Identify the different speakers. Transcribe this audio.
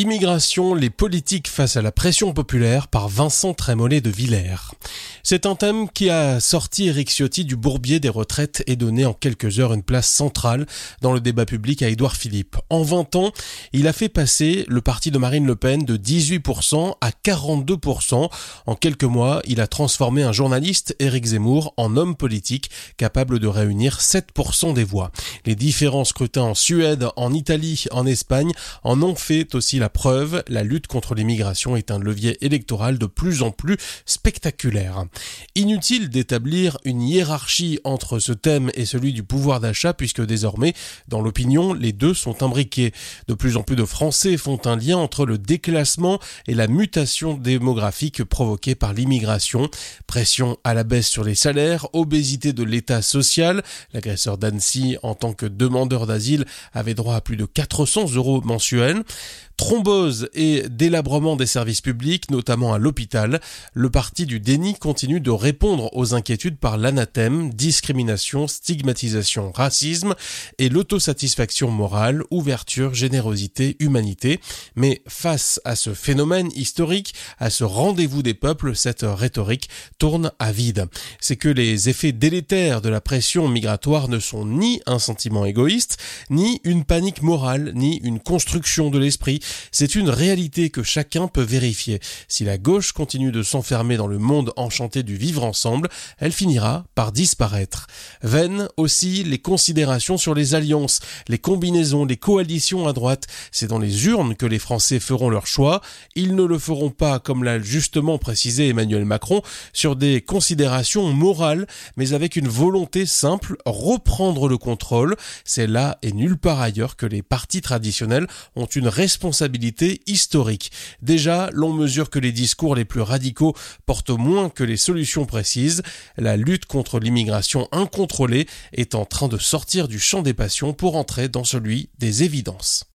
Speaker 1: Immigration, les politiques face à la pression populaire par Vincent Trémollet de Villers. C'est un thème qui a sorti Eric Ciotti du bourbier des retraites et donné en quelques heures une place centrale dans le débat public à Édouard Philippe. En 20 ans, il a fait passer le parti de Marine Le Pen de 18% à 42%. En quelques mois, il a transformé un journaliste, Éric Zemmour, en homme politique capable de réunir 7% des voix. Les différents scrutins en Suède, en Italie, en Espagne en ont fait aussi la preuve. La lutte contre l'immigration est un levier électoral de plus en plus spectaculaire. Inutile d'établir une hiérarchie entre ce thème et celui du pouvoir d'achat puisque désormais, dans l'opinion, les deux sont imbriqués. De plus en plus de Français font un lien entre le déclassement et la mutation démographique provoquée par l'immigration. Pression à la baisse sur les salaires, obésité de l'état social. L'agresseur d'Annecy, en tant que demandeur d'asile, avait droit à plus de 400 euros mensuels thrombose et délabrement des services publics, notamment à l'hôpital, le parti du déni continue de répondre aux inquiétudes par l'anathème, discrimination, stigmatisation, racisme et l'autosatisfaction morale, ouverture, générosité, humanité. Mais face à ce phénomène historique, à ce rendez-vous des peuples, cette rhétorique tourne à vide. C'est que les effets délétères de la pression migratoire ne sont ni un sentiment égoïste, ni une panique morale, ni une construction de l'esprit, c'est une réalité que chacun peut vérifier. Si la gauche continue de s'enfermer dans le monde enchanté du vivre ensemble, elle finira par disparaître. Vaines aussi les considérations sur les alliances, les combinaisons, les coalitions à droite. C'est dans les urnes que les Français feront leur choix. Ils ne le feront pas, comme l'a justement précisé Emmanuel Macron, sur des considérations morales, mais avec une volonté simple, reprendre le contrôle. C'est là et nulle part ailleurs que les partis traditionnels ont une historique. Déjà, l'on mesure que les discours les plus radicaux portent moins que les solutions précises. La lutte contre l'immigration incontrôlée est en train de sortir du champ des passions pour entrer dans celui des évidences.